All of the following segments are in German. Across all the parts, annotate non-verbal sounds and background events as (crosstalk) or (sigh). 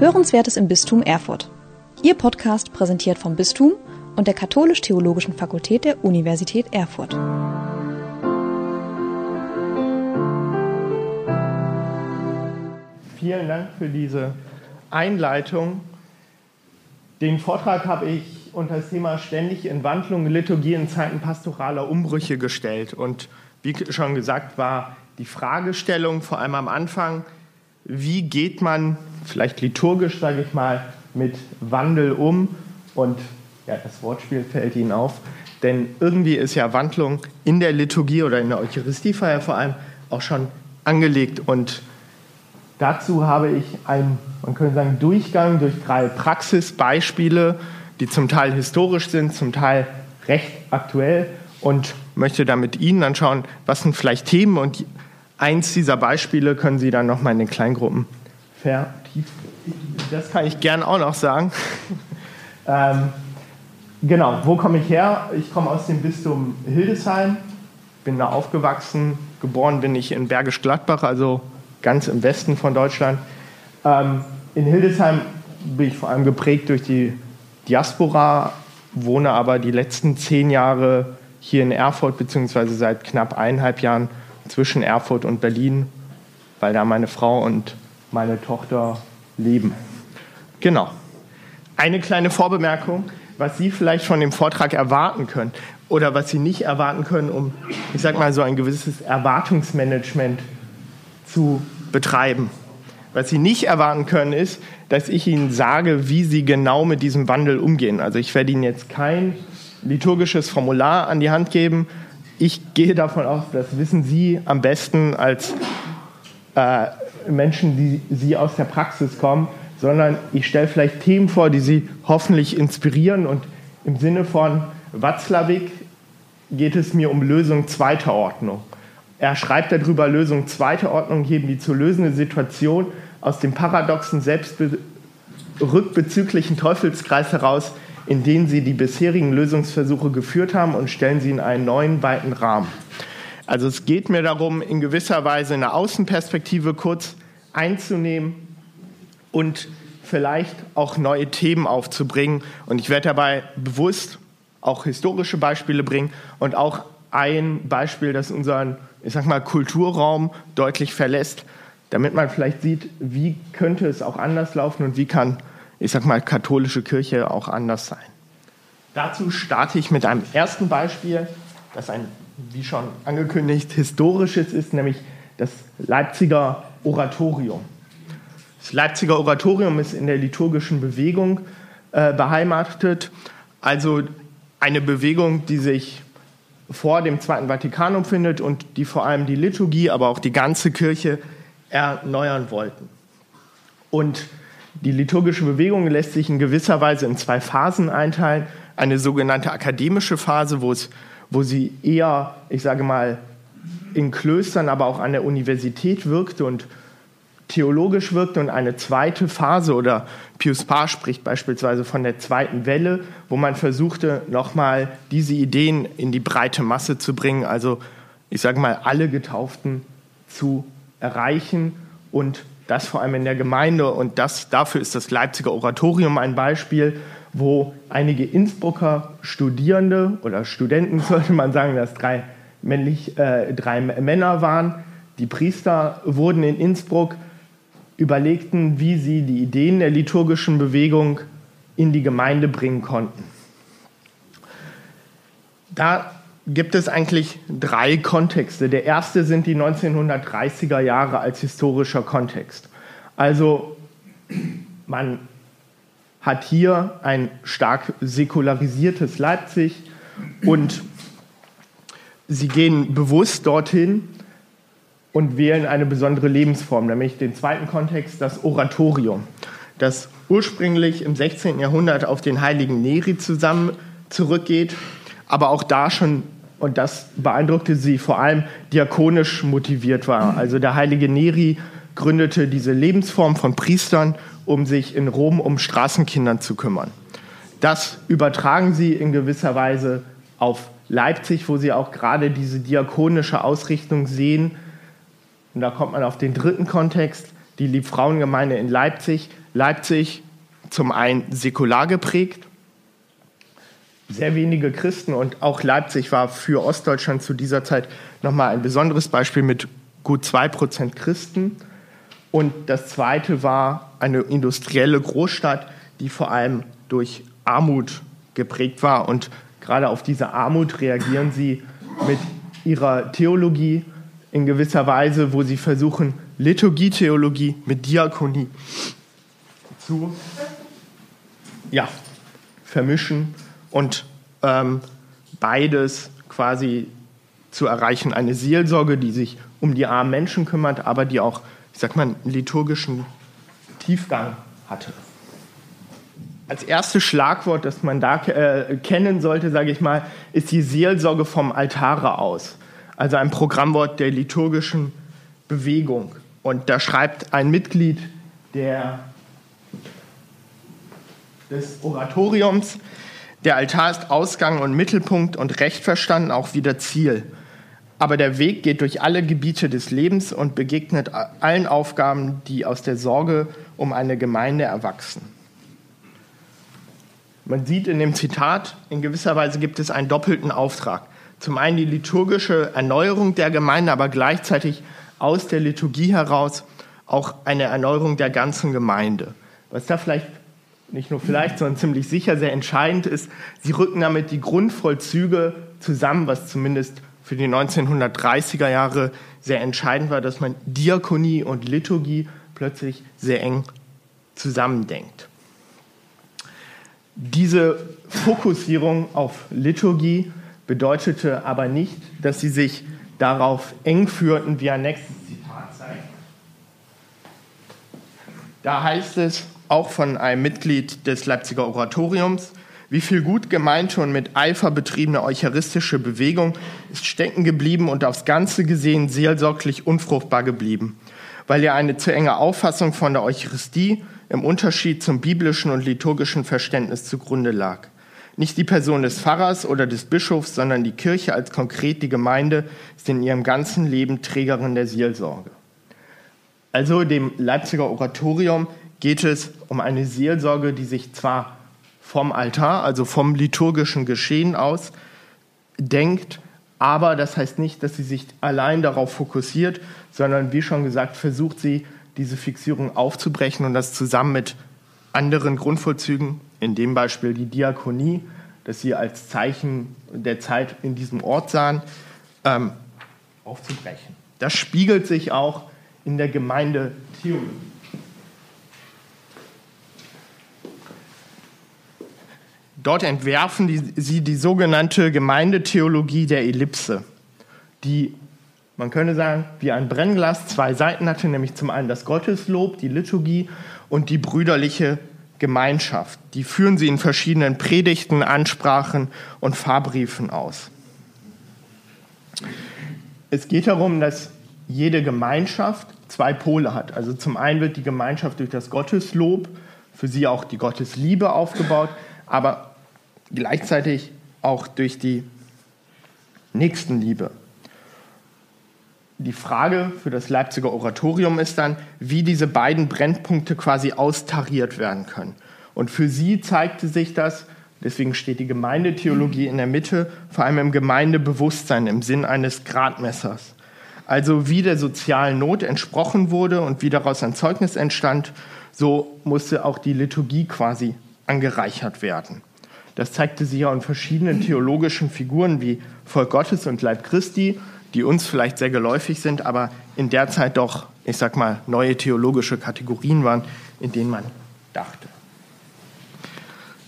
Hörenswertes im Bistum Erfurt. Ihr Podcast präsentiert vom Bistum und der Katholisch-Theologischen Fakultät der Universität Erfurt. Vielen Dank für diese Einleitung. Den Vortrag habe ich unter das Thema ständig in Wandlung, Liturgie in Zeiten pastoraler Umbrüche gestellt. Und wie schon gesagt, war die Fragestellung vor allem am Anfang, wie geht man vielleicht liturgisch, sage ich mal, mit Wandel um und ja, das Wortspiel fällt Ihnen auf. Denn irgendwie ist ja Wandlung in der Liturgie oder in der Eucharistiefeier vor allem auch schon angelegt. Und dazu habe ich einen, man könnte sagen, Durchgang durch drei Praxisbeispiele, die zum Teil historisch sind, zum Teil recht aktuell und möchte dann mit Ihnen anschauen, was sind vielleicht Themen und eins dieser Beispiele können Sie dann nochmal in den Kleingruppen vertiefen. Das kann ich gern auch noch sagen. (laughs) ähm, Genau, wo komme ich her? Ich komme aus dem Bistum Hildesheim, bin da aufgewachsen. Geboren bin ich in Bergisch Gladbach, also ganz im Westen von Deutschland. Ähm, in Hildesheim bin ich vor allem geprägt durch die Diaspora, wohne aber die letzten zehn Jahre hier in Erfurt, beziehungsweise seit knapp eineinhalb Jahren zwischen Erfurt und Berlin, weil da meine Frau und meine Tochter leben. Genau. Eine kleine Vorbemerkung was Sie vielleicht von dem Vortrag erwarten können oder was Sie nicht erwarten können, um, ich sag mal, so ein gewisses Erwartungsmanagement zu betreiben. Was Sie nicht erwarten können, ist, dass ich Ihnen sage, wie Sie genau mit diesem Wandel umgehen. Also ich werde Ihnen jetzt kein liturgisches Formular an die Hand geben. Ich gehe davon aus, das wissen Sie am besten als äh, Menschen, die Sie aus der Praxis kommen, sondern ich stelle vielleicht Themen vor, die Sie hoffentlich inspirieren. Und im Sinne von Watzlawick geht es mir um Lösung zweiter Ordnung. Er schreibt darüber, Lösung zweiter Ordnung heben die zu lösende Situation aus dem paradoxen, selbstrückbezüglichen Teufelskreis heraus, in den sie die bisherigen Lösungsversuche geführt haben und stellen sie in einen neuen, weiten Rahmen. Also es geht mir darum, in gewisser Weise eine Außenperspektive kurz einzunehmen und vielleicht auch neue Themen aufzubringen. Und ich werde dabei bewusst auch historische Beispiele bringen und auch ein Beispiel, das unseren, ich sag mal, Kulturraum deutlich verlässt, damit man vielleicht sieht, wie könnte es auch anders laufen und wie kann, ich sag mal, katholische Kirche auch anders sein. Dazu starte ich mit einem ersten Beispiel, das ein, wie schon angekündigt, historisches ist, nämlich das Leipziger Oratorium. Das Leipziger Oratorium ist in der liturgischen Bewegung äh, beheimatet, also eine Bewegung, die sich vor dem Zweiten Vatikanum findet und die vor allem die Liturgie, aber auch die ganze Kirche erneuern wollten. Und die liturgische Bewegung lässt sich in gewisser Weise in zwei Phasen einteilen. Eine sogenannte akademische Phase, wo, es, wo sie eher, ich sage mal, in Klöstern, aber auch an der Universität wirkte und theologisch wirkte und eine zweite Phase oder Pius Paar spricht beispielsweise von der zweiten Welle, wo man versuchte, nochmal diese Ideen in die breite Masse zu bringen, also ich sage mal, alle Getauften zu erreichen und das vor allem in der Gemeinde und das, dafür ist das Leipziger Oratorium ein Beispiel, wo einige Innsbrucker Studierende oder Studenten, (laughs) sollte man sagen, dass drei, männlich, äh, drei Männer waren, die Priester wurden in Innsbruck überlegten, wie sie die Ideen der liturgischen Bewegung in die Gemeinde bringen konnten. Da gibt es eigentlich drei Kontexte. Der erste sind die 1930er Jahre als historischer Kontext. Also man hat hier ein stark säkularisiertes Leipzig und sie gehen bewusst dorthin, und wählen eine besondere Lebensform, nämlich den zweiten Kontext, das Oratorium, das ursprünglich im 16. Jahrhundert auf den heiligen Neri zusammen zurückgeht, aber auch da schon, und das beeindruckte sie, vor allem diakonisch motiviert war. Also der heilige Neri gründete diese Lebensform von Priestern, um sich in Rom um Straßenkindern zu kümmern. Das übertragen sie in gewisser Weise auf Leipzig, wo sie auch gerade diese diakonische Ausrichtung sehen, und da kommt man auf den dritten Kontext, die Liebfrauengemeinde in Leipzig Leipzig zum einen säkular geprägt, sehr wenige Christen und auch Leipzig war für Ostdeutschland zu dieser Zeit nochmal ein besonderes Beispiel mit gut zwei Prozent Christen. Und das zweite war eine industrielle Großstadt, die vor allem durch Armut geprägt war. Und gerade auf diese Armut reagieren sie mit ihrer Theologie in gewisser Weise, wo sie versuchen, Liturgietheologie mit Diakonie zu ja, vermischen und ähm, beides quasi zu erreichen. Eine Seelsorge, die sich um die armen Menschen kümmert, aber die auch, ich sag mal, einen liturgischen Tiefgang hatte. Als erstes Schlagwort, das man da äh, kennen sollte, sage ich mal, ist die Seelsorge vom Altare aus. Also ein Programmwort der liturgischen Bewegung. Und da schreibt ein Mitglied der, des Oratoriums, der Altar ist Ausgang und Mittelpunkt und recht verstanden auch wieder Ziel. Aber der Weg geht durch alle Gebiete des Lebens und begegnet allen Aufgaben, die aus der Sorge um eine Gemeinde erwachsen. Man sieht in dem Zitat, in gewisser Weise gibt es einen doppelten Auftrag. Zum einen die liturgische Erneuerung der Gemeinde, aber gleichzeitig aus der Liturgie heraus auch eine Erneuerung der ganzen Gemeinde. Was da vielleicht nicht nur vielleicht, sondern ziemlich sicher sehr entscheidend ist, sie rücken damit die Grundvollzüge zusammen, was zumindest für die 1930er Jahre sehr entscheidend war, dass man Diakonie und Liturgie plötzlich sehr eng zusammendenkt. Diese Fokussierung auf Liturgie bedeutete aber nicht, dass sie sich darauf eng führten, wie ein nächstes Zitat zeigt. Da heißt es auch von einem Mitglied des Leipziger Oratoriums, wie viel gut gemeinte und mit Eifer betriebene eucharistische Bewegung ist stecken geblieben und aufs Ganze gesehen seelsorglich unfruchtbar geblieben, weil ihr eine zu enge Auffassung von der Eucharistie im Unterschied zum biblischen und liturgischen Verständnis zugrunde lag. Nicht die Person des Pfarrers oder des Bischofs, sondern die Kirche als konkret die Gemeinde ist in ihrem ganzen Leben Trägerin der Seelsorge. Also dem Leipziger Oratorium geht es um eine Seelsorge, die sich zwar vom Altar, also vom liturgischen Geschehen aus denkt. Aber das heißt nicht, dass sie sich allein darauf fokussiert, sondern wie schon gesagt, versucht sie, diese Fixierung aufzubrechen und das zusammen mit anderen Grundvollzügen, in dem Beispiel die Diakonie, das sie als Zeichen der Zeit in diesem Ort sahen, ähm, aufzubrechen. Das spiegelt sich auch in der Gemeindetheologie. Dort entwerfen die, sie die sogenannte Gemeindetheologie der Ellipse, die, man könnte sagen, wie ein Brennglas zwei Seiten hatte, nämlich zum einen das Gotteslob, die Liturgie und die brüderliche Gemeinschaft. Die führen sie in verschiedenen Predigten, Ansprachen und Fahrbriefen aus. Es geht darum, dass jede Gemeinschaft zwei Pole hat. Also zum einen wird die Gemeinschaft durch das Gotteslob, für sie auch die Gottesliebe aufgebaut, aber gleichzeitig auch durch die Nächstenliebe. Die Frage für das Leipziger Oratorium ist dann, wie diese beiden Brennpunkte quasi austariert werden können. Und für sie zeigte sich das, deswegen steht die Gemeindetheologie in der Mitte, vor allem im Gemeindebewusstsein im Sinn eines Gradmessers. Also wie der sozialen Not entsprochen wurde und wie daraus ein Zeugnis entstand, so musste auch die Liturgie quasi angereichert werden. Das zeigte sich ja in verschiedenen theologischen Figuren wie Volk Gottes und Leib Christi, die uns vielleicht sehr geläufig sind, aber in der Zeit doch, ich sag mal, neue theologische Kategorien waren, in denen man dachte.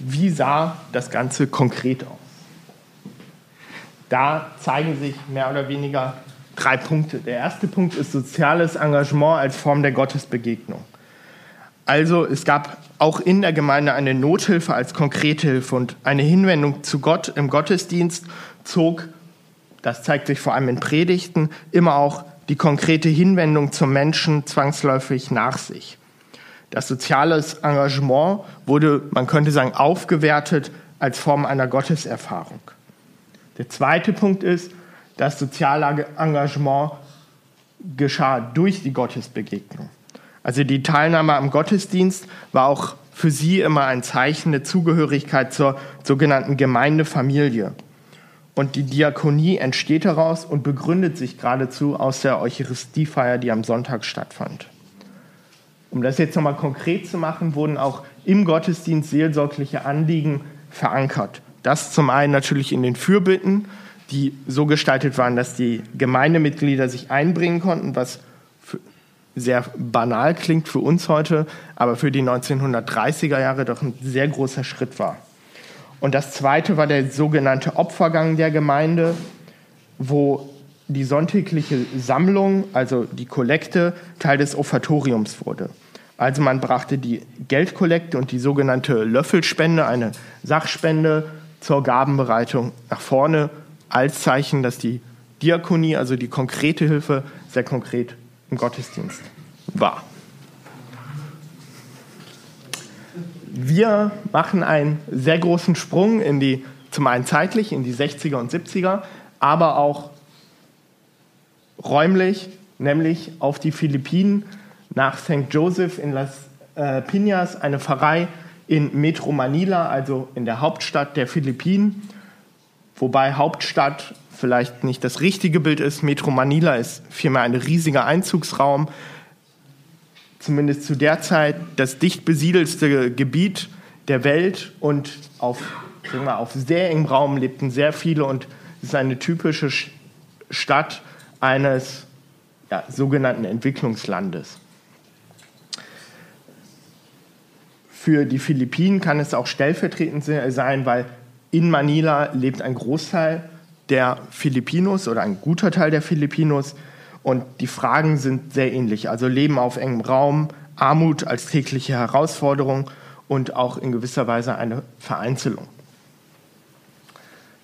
Wie sah das Ganze konkret aus? Da zeigen sich mehr oder weniger drei Punkte. Der erste Punkt ist soziales Engagement als Form der Gottesbegegnung. Also es gab auch in der Gemeinde eine Nothilfe als konkrete Hilfe und eine Hinwendung zu Gott im Gottesdienst zog, das zeigt sich vor allem in Predigten, immer auch die konkrete Hinwendung zum Menschen zwangsläufig nach sich. Das soziale Engagement wurde, man könnte sagen, aufgewertet als Form einer Gotteserfahrung. Der zweite Punkt ist, das soziale Engagement geschah durch die Gottesbegegnung. Also die Teilnahme am Gottesdienst war auch für sie immer ein Zeichen der Zugehörigkeit zur sogenannten Gemeindefamilie. Und die Diakonie entsteht daraus und begründet sich geradezu aus der Eucharistiefeier, die am Sonntag stattfand. Um das jetzt nochmal konkret zu machen, wurden auch im Gottesdienst seelsorgliche Anliegen verankert. Das zum einen natürlich in den Fürbitten, die so gestaltet waren, dass die Gemeindemitglieder sich einbringen konnten, was sehr banal klingt für uns heute, aber für die 1930er Jahre doch ein sehr großer Schritt war. Und das zweite war der sogenannte Opfergang der Gemeinde, wo die sonntägliche Sammlung, also die Kollekte, Teil des Offertoriums wurde. Also man brachte die Geldkollekte und die sogenannte Löffelspende, eine Sachspende zur Gabenbereitung nach vorne, als Zeichen, dass die Diakonie, also die konkrete Hilfe, sehr konkret im Gottesdienst war. Wir machen einen sehr großen Sprung in die, zum einen zeitlich, in die 60er und 70er, aber auch räumlich, nämlich auf die Philippinen nach St. Joseph in Las äh, Piñas, eine Pfarrei in Metro Manila, also in der Hauptstadt der Philippinen. Wobei Hauptstadt vielleicht nicht das richtige Bild ist. Metro Manila ist vielmehr ein riesiger Einzugsraum, zumindest zu der Zeit das dicht besiedelste Gebiet der Welt und auf, sagen wir, auf sehr engem Raum lebten sehr viele und es ist eine typische Stadt eines ja, sogenannten Entwicklungslandes. Für die Philippinen kann es auch stellvertretend sein, weil in Manila lebt ein Großteil der Filipinos oder ein guter Teil der Filipinos und die Fragen sind sehr ähnlich. Also Leben auf engem Raum, Armut als tägliche Herausforderung und auch in gewisser Weise eine Vereinzelung.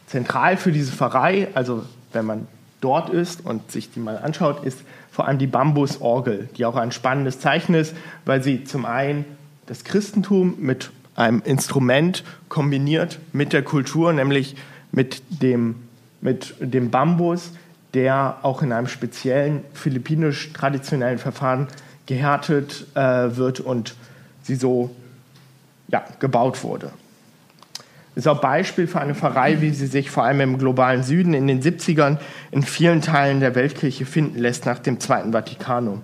Zentral für diese Pfarrei, also wenn man dort ist und sich die mal anschaut, ist vor allem die Bambusorgel, die auch ein spannendes Zeichen ist, weil sie zum einen das Christentum mit einem Instrument kombiniert mit der Kultur, nämlich mit dem, mit dem Bambus, der auch in einem speziellen philippinisch traditionellen Verfahren gehärtet äh, wird und sie so ja, gebaut wurde. Ist auch Beispiel für eine Pfarrei, wie sie sich vor allem im globalen Süden in den 70ern in vielen Teilen der Weltkirche finden lässt nach dem Zweiten Vatikanum.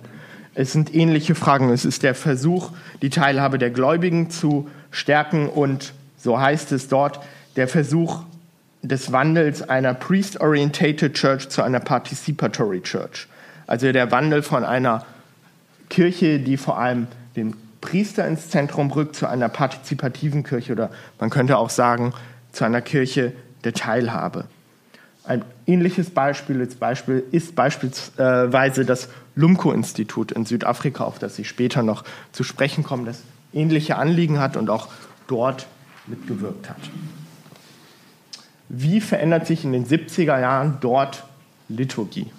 Es sind ähnliche Fragen. Es ist der Versuch, die Teilhabe der Gläubigen zu stärken und, so heißt es dort, der Versuch, des Wandels einer Priest-Orientated Church zu einer Participatory Church. Also der Wandel von einer Kirche, die vor allem den Priester ins Zentrum rückt, zu einer partizipativen Kirche oder man könnte auch sagen, zu einer Kirche der Teilhabe. Ein ähnliches Beispiel ist, Beispiel ist beispielsweise das Lumko-Institut in Südafrika, auf das ich später noch zu sprechen komme, das ähnliche Anliegen hat und auch dort mitgewirkt hat wie verändert sich in den 70er Jahren dort Liturgie.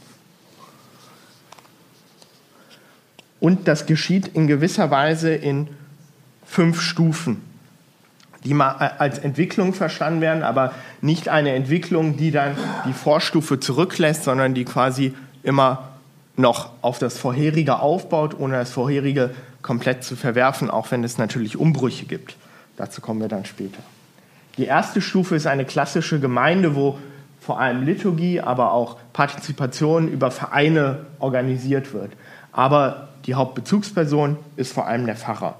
Und das geschieht in gewisser Weise in fünf Stufen, die mal als Entwicklung verstanden werden, aber nicht eine Entwicklung, die dann die Vorstufe zurücklässt, sondern die quasi immer noch auf das vorherige aufbaut, ohne das vorherige komplett zu verwerfen, auch wenn es natürlich Umbrüche gibt. Dazu kommen wir dann später. Die erste Stufe ist eine klassische Gemeinde, wo vor allem Liturgie, aber auch Partizipation über Vereine organisiert wird. Aber die Hauptbezugsperson ist vor allem der Pfarrer.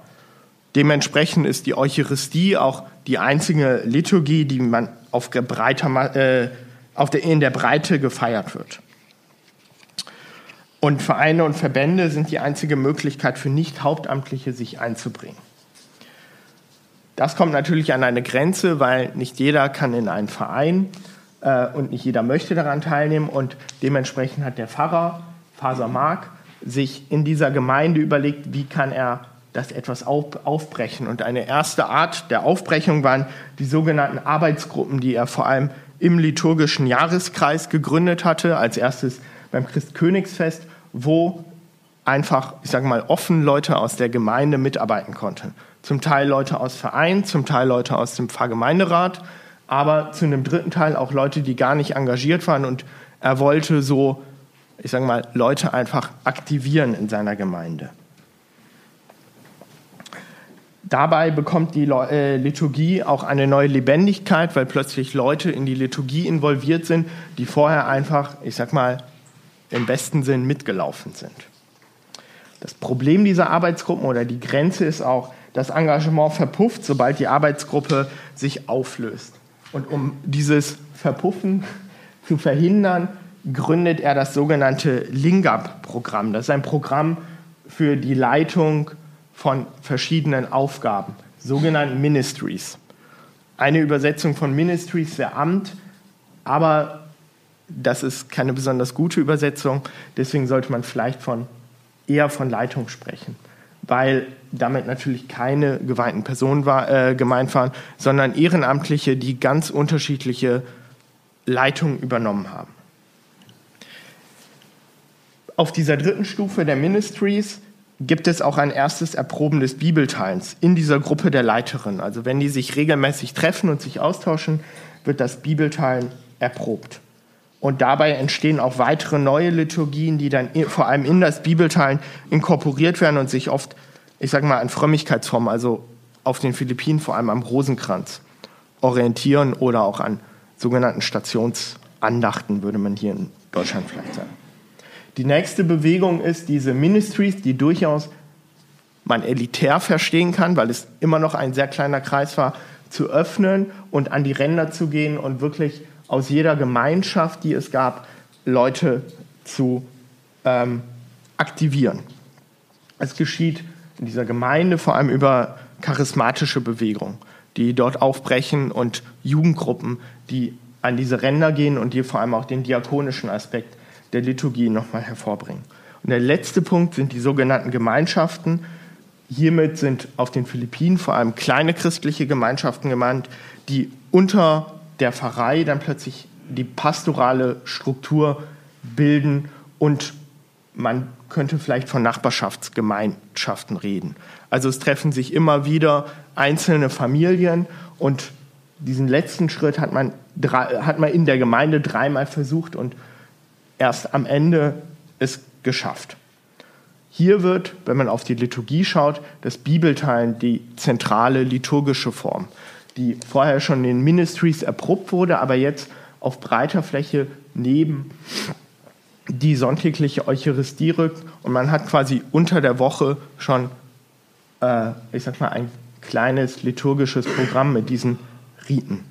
Dementsprechend ist die Eucharistie auch die einzige Liturgie, die man auf breiter, äh, auf der, in der Breite gefeiert wird. Und Vereine und Verbände sind die einzige Möglichkeit für Nicht-Hauptamtliche, sich einzubringen. Das kommt natürlich an eine Grenze, weil nicht jeder kann in einen Verein äh, und nicht jeder möchte daran teilnehmen. Und dementsprechend hat der Pfarrer, Faser Mark, sich in dieser Gemeinde überlegt, wie kann er das etwas auf, aufbrechen. Und eine erste Art der Aufbrechung waren die sogenannten Arbeitsgruppen, die er vor allem im liturgischen Jahreskreis gegründet hatte. Als erstes beim Christkönigsfest, wo einfach, ich sage mal, offen Leute aus der Gemeinde mitarbeiten konnten zum Teil Leute aus Vereinen, zum Teil Leute aus dem Pfarrgemeinderat, aber zu einem dritten Teil auch Leute, die gar nicht engagiert waren und er wollte so, ich sage mal, Leute einfach aktivieren in seiner Gemeinde. Dabei bekommt die äh, Liturgie auch eine neue Lebendigkeit, weil plötzlich Leute in die Liturgie involviert sind, die vorher einfach, ich sag mal, im besten Sinn mitgelaufen sind. Das Problem dieser Arbeitsgruppen oder die Grenze ist auch, das Engagement verpufft, sobald die Arbeitsgruppe sich auflöst. Und um dieses Verpuffen zu verhindern, gründet er das sogenannte Lingap-Programm. Das ist ein Programm für die Leitung von verschiedenen Aufgaben, sogenannten Ministries. Eine Übersetzung von Ministries wäre Amt, aber das ist keine besonders gute Übersetzung, deswegen sollte man vielleicht von, eher von Leitung sprechen, weil damit natürlich keine geweihten Personen war, äh, gemeint waren, sondern Ehrenamtliche, die ganz unterschiedliche Leitungen übernommen haben. Auf dieser dritten Stufe der Ministries gibt es auch ein erstes Erproben des Bibelteils in dieser Gruppe der Leiterinnen. Also wenn die sich regelmäßig treffen und sich austauschen, wird das Bibelteil erprobt. Und dabei entstehen auch weitere neue Liturgien, die dann vor allem in das Bibelteil inkorporiert werden und sich oft, ich sage mal, an Frömmigkeitsformen, also auf den Philippinen vor allem am Rosenkranz orientieren oder auch an sogenannten Stationsandachten, würde man hier in Deutschland vielleicht sagen. Die nächste Bewegung ist diese Ministries, die durchaus man elitär verstehen kann, weil es immer noch ein sehr kleiner Kreis war, zu öffnen und an die Ränder zu gehen und wirklich aus jeder Gemeinschaft, die es gab, Leute zu ähm, aktivieren. Es geschieht in dieser Gemeinde vor allem über charismatische Bewegungen, die dort aufbrechen und Jugendgruppen, die an diese Ränder gehen und die vor allem auch den diakonischen Aspekt der Liturgie nochmal hervorbringen. Und der letzte Punkt sind die sogenannten Gemeinschaften. Hiermit sind auf den Philippinen vor allem kleine christliche Gemeinschaften gemeint, die unter der Pfarrei dann plötzlich die pastorale Struktur bilden und man könnte vielleicht von Nachbarschaftsgemeinschaften reden. Also es treffen sich immer wieder einzelne Familien und diesen letzten Schritt hat man, hat man in der Gemeinde dreimal versucht und erst am Ende es geschafft. Hier wird, wenn man auf die Liturgie schaut, das Bibelteilen die zentrale liturgische Form, die vorher schon in Ministries erprobt wurde, aber jetzt auf breiter Fläche neben die sonntägliche Eucharistie rückt und man hat quasi unter der Woche schon, äh, ich sag mal, ein kleines liturgisches Programm mit diesen Riten.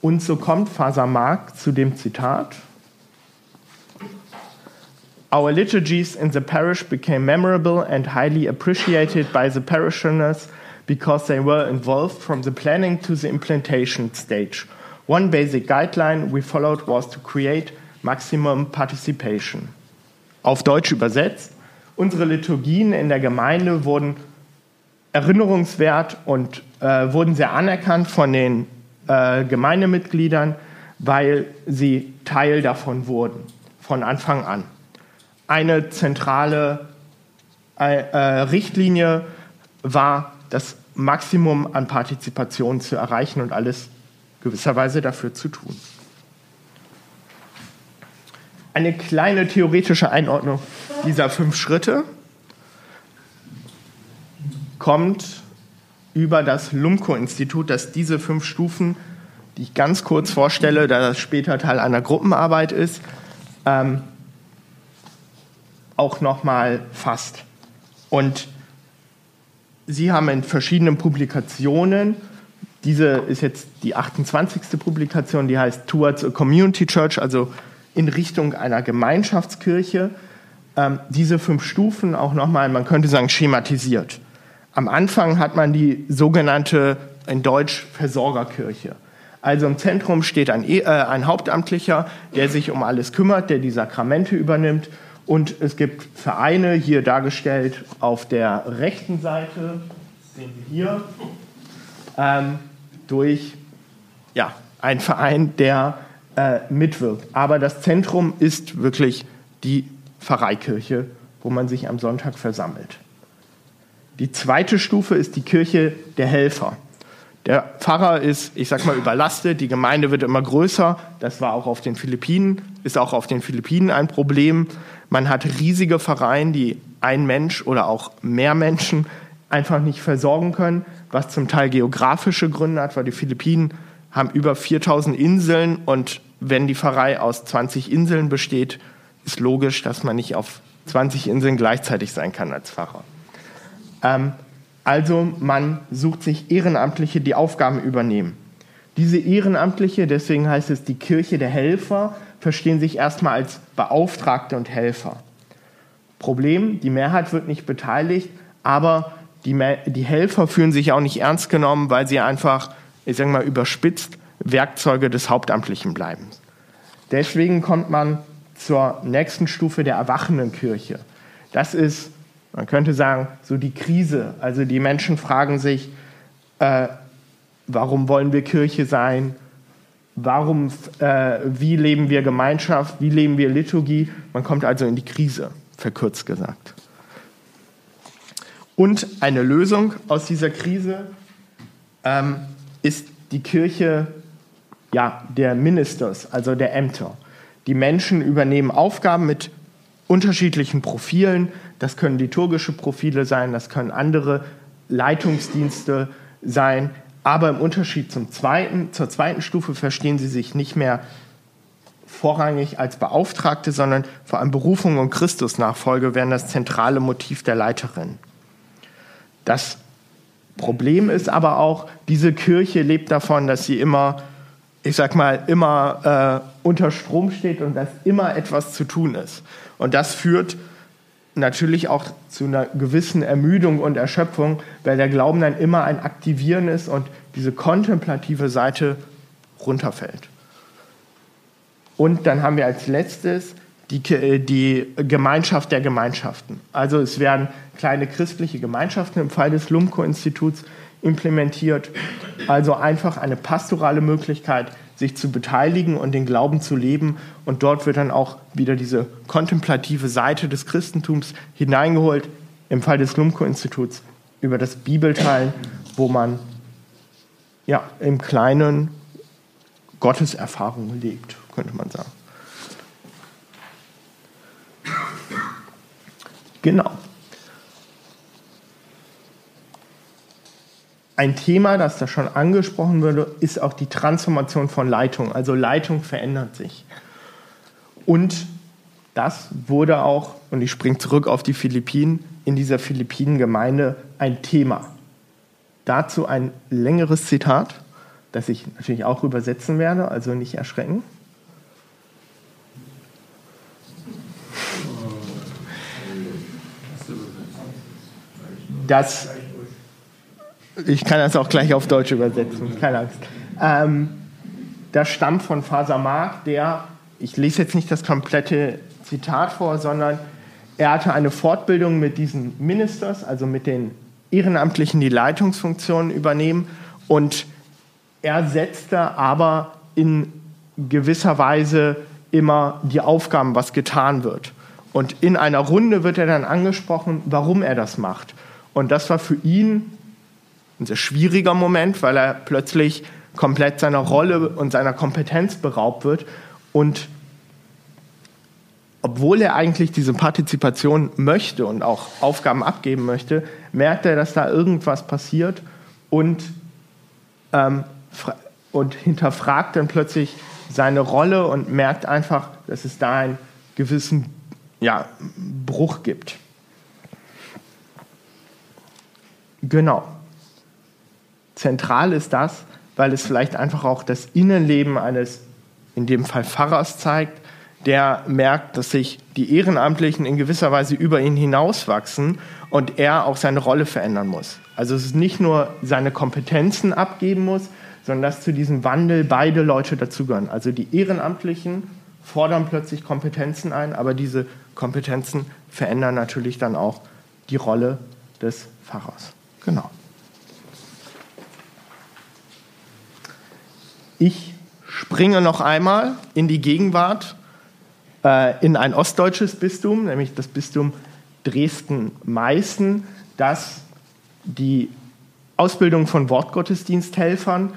Und so kommt Faser Mark zu dem Zitat, Our liturgies in the parish became memorable and highly appreciated by the parishioners because they were involved from the planning to the implementation stage. One basic guideline we followed was to create maximum participation. Auf Deutsch übersetzt, unsere Liturgien in der Gemeinde wurden erinnerungswert und äh, wurden sehr anerkannt von den äh, Gemeindemitgliedern, weil sie Teil davon wurden, von Anfang an eine zentrale äh, äh, Richtlinie war, das Maximum an Partizipation zu erreichen und alles gewisserweise dafür zu tun. Eine kleine theoretische Einordnung dieser fünf Schritte kommt über das Lumko-Institut, das diese fünf Stufen, die ich ganz kurz vorstelle, da das später Teil einer Gruppenarbeit ist, ähm, auch nochmal fasst. Und Sie haben in verschiedenen Publikationen, diese ist jetzt die 28. Publikation, die heißt Towards a Community Church, also in Richtung einer Gemeinschaftskirche, ähm, diese fünf Stufen auch nochmal, man könnte sagen, schematisiert. Am Anfang hat man die sogenannte, in Deutsch, Versorgerkirche. Also im Zentrum steht ein, äh, ein Hauptamtlicher, der sich um alles kümmert, der die Sakramente übernimmt und es gibt Vereine, hier dargestellt auf der rechten Seite, sehen wir hier, ähm, durch ja, einen Verein, der äh, mitwirkt. Aber das Zentrum ist wirklich die Pfarreikirche, wo man sich am Sonntag versammelt. Die zweite Stufe ist die Kirche der Helfer. Der Pfarrer ist, ich sag mal, überlastet, die Gemeinde wird immer größer. Das war auch auf den Philippinen, ist auch auf den Philippinen ein Problem. Man hat riesige Vereine, die ein Mensch oder auch mehr Menschen einfach nicht versorgen können, was zum Teil geografische Gründe hat, weil die Philippinen haben über 4000 Inseln und wenn die Pfarrei aus 20 Inseln besteht, ist logisch, dass man nicht auf 20 Inseln gleichzeitig sein kann als Pfarrer. Ähm, also man sucht sich Ehrenamtliche, die Aufgaben übernehmen. Diese Ehrenamtliche, deswegen heißt es die Kirche der Helfer, verstehen sich erstmal als Beauftragte und Helfer. Problem, die Mehrheit wird nicht beteiligt, aber die, die Helfer fühlen sich auch nicht ernst genommen, weil sie einfach, ich sage mal überspitzt, Werkzeuge des Hauptamtlichen bleiben. Deswegen kommt man zur nächsten Stufe der erwachenden Kirche. Das ist, man könnte sagen, so die Krise. Also die Menschen fragen sich, äh, warum wollen wir Kirche sein? Warum, äh, wie leben wir Gemeinschaft? Wie leben wir Liturgie? Man kommt also in die Krise, verkürzt gesagt. Und eine Lösung aus dieser Krise ähm, ist die Kirche ja, der Ministers, also der Ämter. Die Menschen übernehmen Aufgaben mit unterschiedlichen Profilen. Das können liturgische Profile sein, das können andere Leitungsdienste sein. Aber im Unterschied zum zweiten, zur zweiten Stufe verstehen sie sich nicht mehr vorrangig als Beauftragte, sondern vor allem Berufung und Christusnachfolge werden das zentrale Motiv der Leiterin. Das Problem ist aber auch, diese Kirche lebt davon, dass sie immer ich sag mal, immer äh, unter Strom steht und dass immer etwas zu tun ist. Und das führt natürlich auch zu einer gewissen Ermüdung und Erschöpfung, weil der Glauben dann immer ein Aktivieren ist und diese kontemplative Seite runterfällt. Und dann haben wir als letztes die, äh, die Gemeinschaft der Gemeinschaften. Also es werden kleine christliche Gemeinschaften im Fall des Lumko-Instituts implementiert. Also einfach eine pastorale Möglichkeit, sich zu beteiligen und den Glauben zu leben. Und dort wird dann auch wieder diese kontemplative Seite des Christentums hineingeholt, im Fall des Lumko-Instituts, über das Bibelteil, wo man ja, im Kleinen Gotteserfahrung lebt, könnte man sagen. Genau. Ein Thema, das da schon angesprochen wurde, ist auch die Transformation von Leitung. Also Leitung verändert sich. Und das wurde auch, und ich springe zurück auf die Philippinen, in dieser Philippinen-Gemeinde ein Thema. Dazu ein längeres Zitat, das ich natürlich auch übersetzen werde, also nicht erschrecken. Das ich kann das auch gleich auf Deutsch übersetzen, keine Angst. Ähm, das stammt von Faser Mark, der, ich lese jetzt nicht das komplette Zitat vor, sondern er hatte eine Fortbildung mit diesen Ministers, also mit den Ehrenamtlichen, die Leitungsfunktionen übernehmen. Und er setzte aber in gewisser Weise immer die Aufgaben, was getan wird. Und in einer Runde wird er dann angesprochen, warum er das macht. Und das war für ihn ein sehr schwieriger Moment, weil er plötzlich komplett seiner Rolle und seiner Kompetenz beraubt wird und obwohl er eigentlich diese Partizipation möchte und auch Aufgaben abgeben möchte, merkt er, dass da irgendwas passiert und, ähm, und hinterfragt dann plötzlich seine Rolle und merkt einfach, dass es da einen gewissen ja, Bruch gibt. Genau. Zentral ist das, weil es vielleicht einfach auch das Innenleben eines, in dem Fall Pfarrers zeigt, der merkt, dass sich die Ehrenamtlichen in gewisser Weise über ihn hinauswachsen und er auch seine Rolle verändern muss. Also es ist nicht nur seine Kompetenzen abgeben muss, sondern dass zu diesem Wandel beide Leute dazugehören. Also die Ehrenamtlichen fordern plötzlich Kompetenzen ein, aber diese Kompetenzen verändern natürlich dann auch die Rolle des Pfarrers. Genau. Ich springe noch einmal in die Gegenwart, äh, in ein ostdeutsches Bistum, nämlich das Bistum Dresden-Meißen, das die Ausbildung von Wortgottesdiensthelfern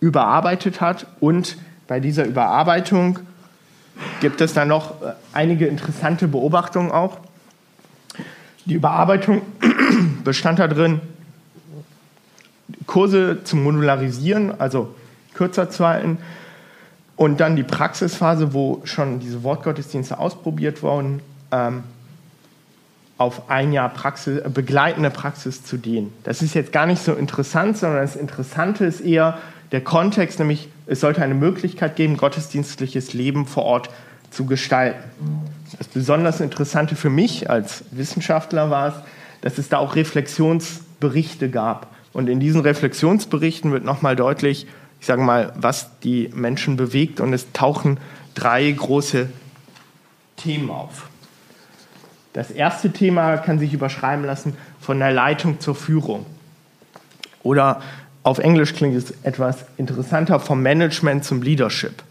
überarbeitet hat. Und bei dieser Überarbeitung gibt es dann noch äh, einige interessante Beobachtungen auch. Die Überarbeitung (clears throat) bestand da drin, Kurse zu modularisieren, also kürzer zu halten. Und dann die Praxisphase, wo schon diese Wortgottesdienste ausprobiert wurden, ähm, auf ein Jahr Praxis, äh, begleitende Praxis zu dehnen. Das ist jetzt gar nicht so interessant, sondern das Interessante ist eher der Kontext, nämlich es sollte eine Möglichkeit geben, gottesdienstliches Leben vor Ort zu gestalten. Das besonders Interessante für mich als Wissenschaftler war es, dass es da auch Reflexionsberichte gab. Und in diesen Reflexionsberichten wird nochmal deutlich, ich sage mal, was die Menschen bewegt. Und es tauchen drei große Themen auf. Das erste Thema kann sich überschreiben lassen von der Leitung zur Führung. Oder auf Englisch klingt es etwas interessanter vom Management zum Leadership.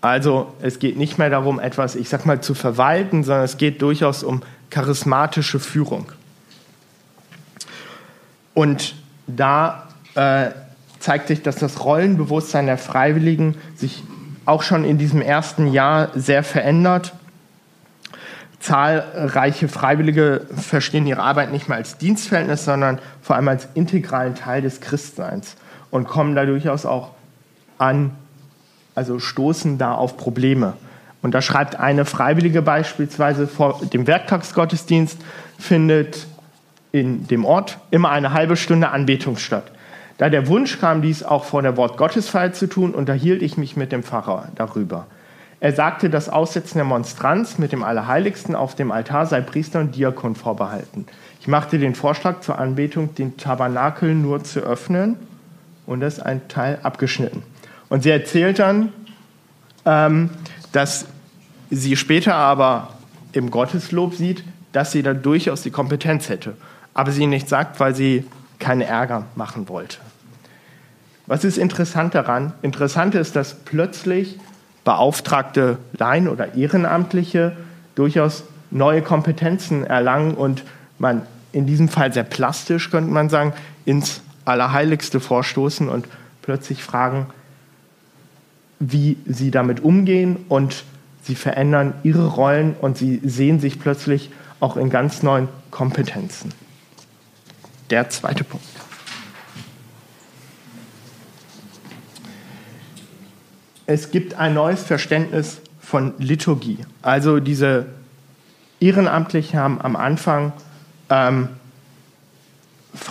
Also es geht nicht mehr darum, etwas, ich sag mal, zu verwalten, sondern es geht durchaus um charismatische Führung. Und da äh, zeigt sich, dass das Rollenbewusstsein der Freiwilligen sich auch schon in diesem ersten Jahr sehr verändert. Zahlreiche Freiwillige verstehen ihre Arbeit nicht mehr als Dienstverhältnis, sondern vor allem als integralen Teil des Christseins und kommen da durchaus auch an, also stoßen da auf Probleme. Und da schreibt eine Freiwillige beispielsweise vor dem Werktagsgottesdienst findet in dem Ort immer eine halbe Stunde Anbetung statt. Da der Wunsch kam, dies auch vor der Wortgottesfeier zu tun, unterhielt ich mich mit dem Pfarrer darüber. Er sagte, das Aussetzen der Monstranz mit dem Allerheiligsten auf dem Altar sei Priester und Diakon vorbehalten. Ich machte den Vorschlag zur Anbetung, den Tabernakel nur zu öffnen und das ein Teil abgeschnitten. Und sie erzählt dann, ähm, dass sie später aber im Gotteslob sieht, dass sie da durchaus die Kompetenz hätte, aber sie nicht sagt, weil sie keinen Ärger machen wollte. Was ist interessant daran? Interessant ist, dass plötzlich beauftragte Laien oder Ehrenamtliche durchaus neue Kompetenzen erlangen und man in diesem Fall sehr plastisch, könnte man sagen, ins Allerheiligste vorstoßen und plötzlich fragen, wie sie damit umgehen und sie verändern ihre Rollen und sie sehen sich plötzlich auch in ganz neuen Kompetenzen. Der zweite Punkt. Es gibt ein neues Verständnis von Liturgie. Also diese Ehrenamtlichen haben am Anfang ähm,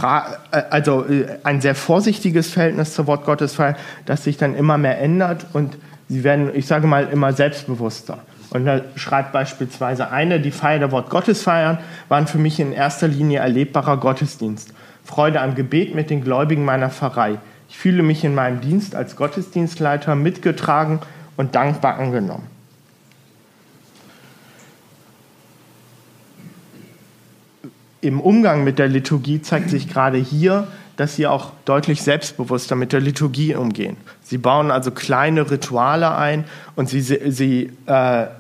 äh, also äh, ein sehr vorsichtiges Verhältnis zur Wort Gottes, das sich dann immer mehr ändert und sie werden, ich sage mal, immer selbstbewusster. Und da schreibt beispielsweise eine, die Feier der Wort Gottes feiern, waren für mich in erster Linie erlebbarer Gottesdienst. Freude am Gebet mit den Gläubigen meiner Pfarrei. Ich fühle mich in meinem Dienst als Gottesdienstleiter mitgetragen und dankbar angenommen. Im Umgang mit der Liturgie zeigt sich gerade hier, dass sie auch deutlich selbstbewusster mit der Liturgie umgehen. Sie bauen also kleine Rituale ein und sie, sie äh,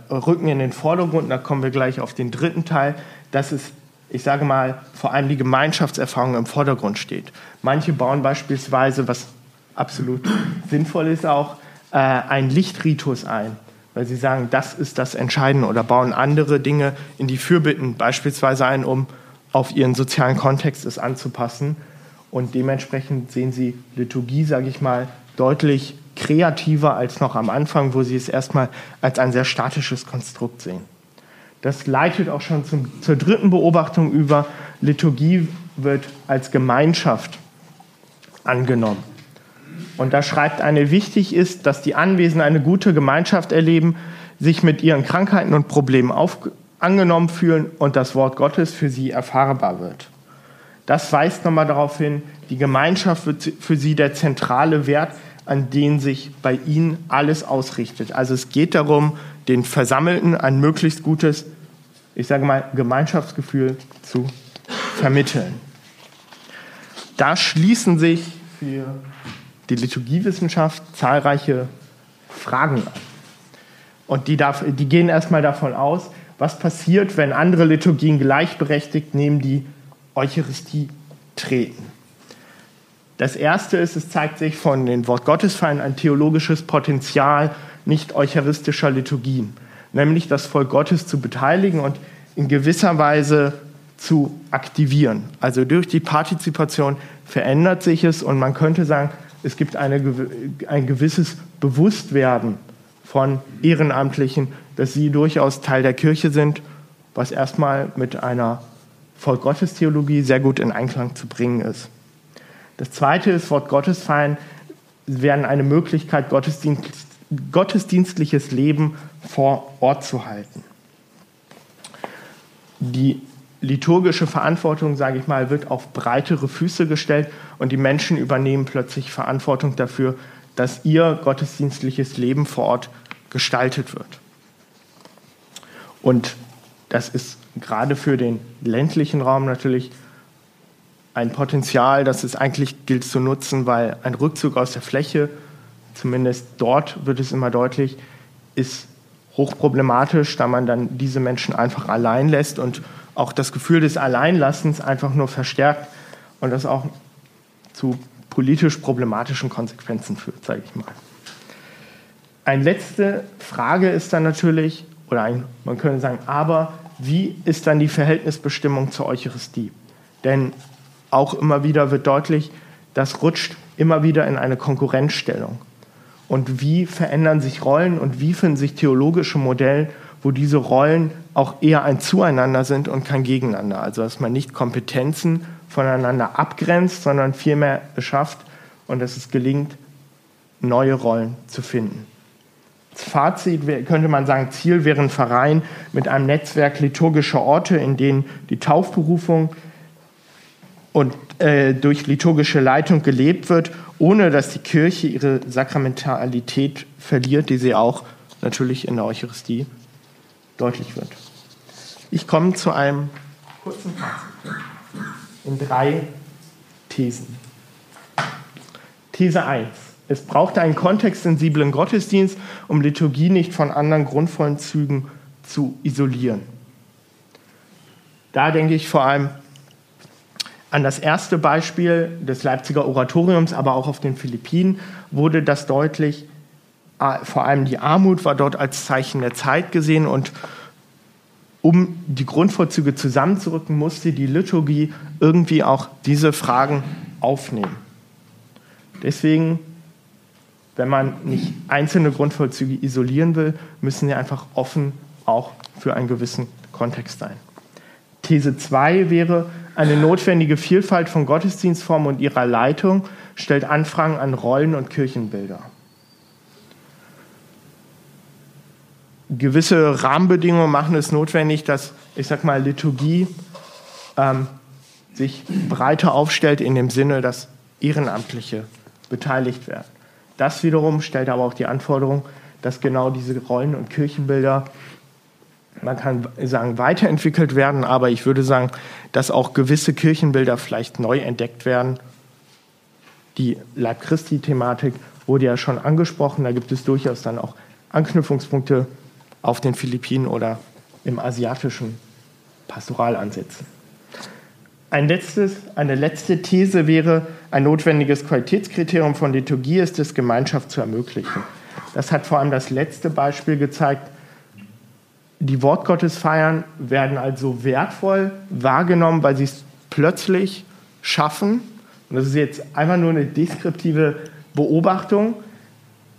rücken in den Vordergrund, da kommen wir gleich auf den dritten Teil, dass es ich sage mal, vor allem die Gemeinschaftserfahrung im Vordergrund steht. Manche bauen beispielsweise, was absolut sinnvoll ist auch, äh, einen Lichtritus ein, weil sie sagen, das ist das Entscheidende oder bauen andere Dinge in die Fürbitten beispielsweise ein, um auf ihren sozialen Kontext es anzupassen. Und dementsprechend sehen sie Liturgie, sage ich mal, deutlich kreativer als noch am Anfang, wo sie es erstmal als ein sehr statisches Konstrukt sehen. Das leitet auch schon zum, zur dritten Beobachtung über. Liturgie wird als Gemeinschaft angenommen. Und da schreibt eine, wichtig ist, dass die Anwesenden eine gute Gemeinschaft erleben, sich mit ihren Krankheiten und Problemen auf, angenommen fühlen und das Wort Gottes für sie erfahrbar wird. Das weist nochmal darauf hin, die Gemeinschaft wird für sie der zentrale Wert, an den sich bei ihnen alles ausrichtet. Also es geht darum, den Versammelten ein möglichst gutes ich sage mal, Gemeinschaftsgefühl zu vermitteln. Da schließen sich für die Liturgiewissenschaft zahlreiche Fragen an. Und die, darf, die gehen erstmal davon aus, was passiert, wenn andere Liturgien gleichberechtigt neben die Eucharistie treten. Das erste ist, es zeigt sich von den Wortgottesfeiern ein theologisches Potenzial nicht eucharistischer Liturgien nämlich das Volk Gottes zu beteiligen und in gewisser Weise zu aktivieren. Also durch die Partizipation verändert sich es und man könnte sagen, es gibt eine, ein gewisses Bewusstwerden von Ehrenamtlichen, dass sie durchaus Teil der Kirche sind, was erstmal mit einer Volk-Gottes-Theologie sehr gut in Einklang zu bringen ist. Das zweite ist, Wort Gottes feiern werden eine Möglichkeit, Gottesdienst, gottesdienstliches Leben vor Ort zu halten. Die liturgische Verantwortung, sage ich mal, wird auf breitere Füße gestellt und die Menschen übernehmen plötzlich Verantwortung dafür, dass ihr gottesdienstliches Leben vor Ort gestaltet wird. Und das ist gerade für den ländlichen Raum natürlich ein Potenzial, das es eigentlich gilt zu nutzen, weil ein Rückzug aus der Fläche, zumindest dort wird es immer deutlich, ist hochproblematisch, da man dann diese Menschen einfach allein lässt und auch das Gefühl des Alleinlassens einfach nur verstärkt und das auch zu politisch problematischen Konsequenzen führt, sage ich mal. Eine letzte Frage ist dann natürlich, oder ein, man könnte sagen, aber wie ist dann die Verhältnisbestimmung zur Eucharistie? Denn auch immer wieder wird deutlich, das rutscht immer wieder in eine Konkurrenzstellung. Und wie verändern sich Rollen und wie finden sich theologische Modelle, wo diese Rollen auch eher ein Zueinander sind und kein Gegeneinander. Also dass man nicht Kompetenzen voneinander abgrenzt, sondern vielmehr es schafft und dass es gelingt, neue Rollen zu finden. Fazit könnte man sagen, Ziel wäre ein Verein mit einem Netzwerk liturgischer Orte, in denen die Taufberufung und äh, durch liturgische Leitung gelebt wird, ohne dass die Kirche ihre Sakramentalität verliert, die sie auch natürlich in der Eucharistie deutlich wird. Ich komme zu einem kurzen Fazit in drei Thesen. These 1. Es braucht einen kontextsensiblen Gottesdienst, um Liturgie nicht von anderen grundvollen Zügen zu isolieren. Da denke ich vor allem an das erste Beispiel des Leipziger Oratoriums, aber auch auf den Philippinen wurde das deutlich. Vor allem die Armut war dort als Zeichen der Zeit gesehen und um die Grundvorzüge zusammenzurücken, musste die Liturgie irgendwie auch diese Fragen aufnehmen. Deswegen wenn man nicht einzelne Grundvollzüge isolieren will, müssen sie einfach offen auch für einen gewissen Kontext sein. These 2 wäre, eine notwendige Vielfalt von Gottesdienstformen und ihrer Leitung stellt Anfragen an Rollen und Kirchenbilder. Gewisse Rahmenbedingungen machen es notwendig, dass, ich sag mal, Liturgie ähm, sich breiter aufstellt in dem Sinne, dass Ehrenamtliche beteiligt werden. Das wiederum stellt aber auch die Anforderung, dass genau diese Rollen und Kirchenbilder, man kann sagen, weiterentwickelt werden, aber ich würde sagen, dass auch gewisse Kirchenbilder vielleicht neu entdeckt werden. Die Leib Christi-Thematik wurde ja schon angesprochen, da gibt es durchaus dann auch Anknüpfungspunkte auf den Philippinen oder im asiatischen Pastoralansätzen. Ein letztes, eine letzte These wäre, ein notwendiges Qualitätskriterium von Liturgie ist es, Gemeinschaft zu ermöglichen. Das hat vor allem das letzte Beispiel gezeigt. Die Wortgottesfeiern werden also wertvoll wahrgenommen, weil sie es plötzlich schaffen, und das ist jetzt einfach nur eine deskriptive Beobachtung,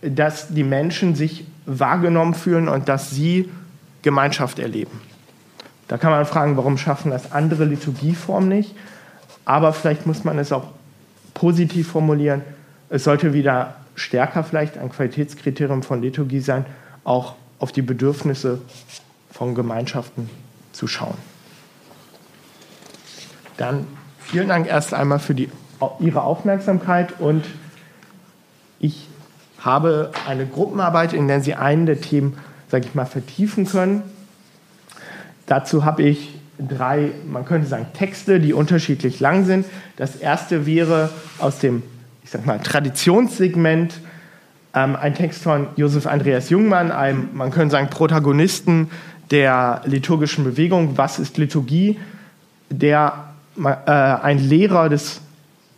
dass die Menschen sich wahrgenommen fühlen und dass sie Gemeinschaft erleben. Da kann man fragen, warum schaffen das andere Liturgieformen nicht? Aber vielleicht muss man es auch positiv formulieren. Es sollte wieder stärker vielleicht ein Qualitätskriterium von Liturgie sein, auch auf die Bedürfnisse von Gemeinschaften zu schauen. Dann vielen Dank erst einmal für die, Ihre Aufmerksamkeit und ich habe eine Gruppenarbeit, in der Sie einen der Themen, sage ich mal, vertiefen können. Dazu habe ich drei, man könnte sagen, Texte, die unterschiedlich lang sind. Das erste wäre aus dem, ich sag mal, Traditionssegment ähm, ein Text von Josef Andreas Jungmann, einem, man könnte sagen, Protagonisten der liturgischen Bewegung. Was ist Liturgie? Der äh, ein Lehrer des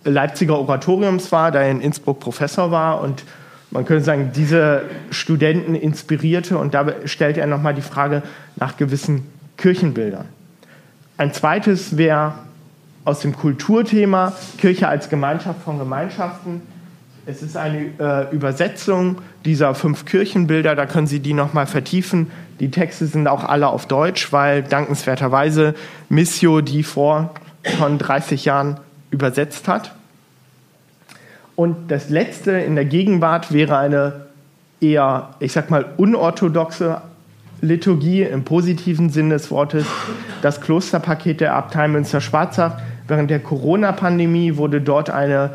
Leipziger Oratoriums war, der in Innsbruck Professor war und man könnte sagen, diese Studenten inspirierte und da stellt er nochmal die Frage nach gewissen Kirchenbildern. Ein zweites wäre aus dem Kulturthema Kirche als Gemeinschaft von Gemeinschaften. Es ist eine äh, Übersetzung dieser fünf Kirchenbilder, da können Sie die nochmal vertiefen. Die Texte sind auch alle auf Deutsch, weil dankenswerterweise Missio die vor schon 30 Jahren übersetzt hat. Und das letzte in der Gegenwart wäre eine eher, ich sag mal, unorthodoxe Liturgie im positiven Sinn des Wortes. Das Klosterpaket der Abtei Münster-Schwarzach. Während der Corona-Pandemie wurde dort eine,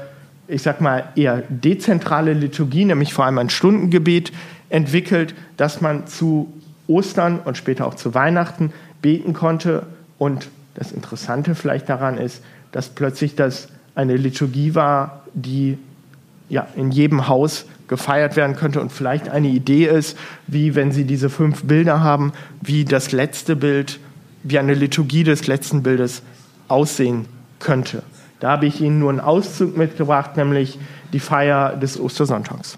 ich sag mal, eher dezentrale Liturgie, nämlich vor allem ein Stundengebet, entwickelt, dass man zu Ostern und später auch zu Weihnachten beten konnte. Und das Interessante vielleicht daran ist, dass plötzlich das eine Liturgie war, die ja, in jedem Haus gefeiert werden könnte und vielleicht eine Idee ist, wie wenn Sie diese fünf Bilder haben, wie das letzte Bild, wie eine Liturgie des letzten Bildes aussehen könnte. Da habe ich Ihnen nur einen Auszug mitgebracht, nämlich die Feier des Ostersonntags.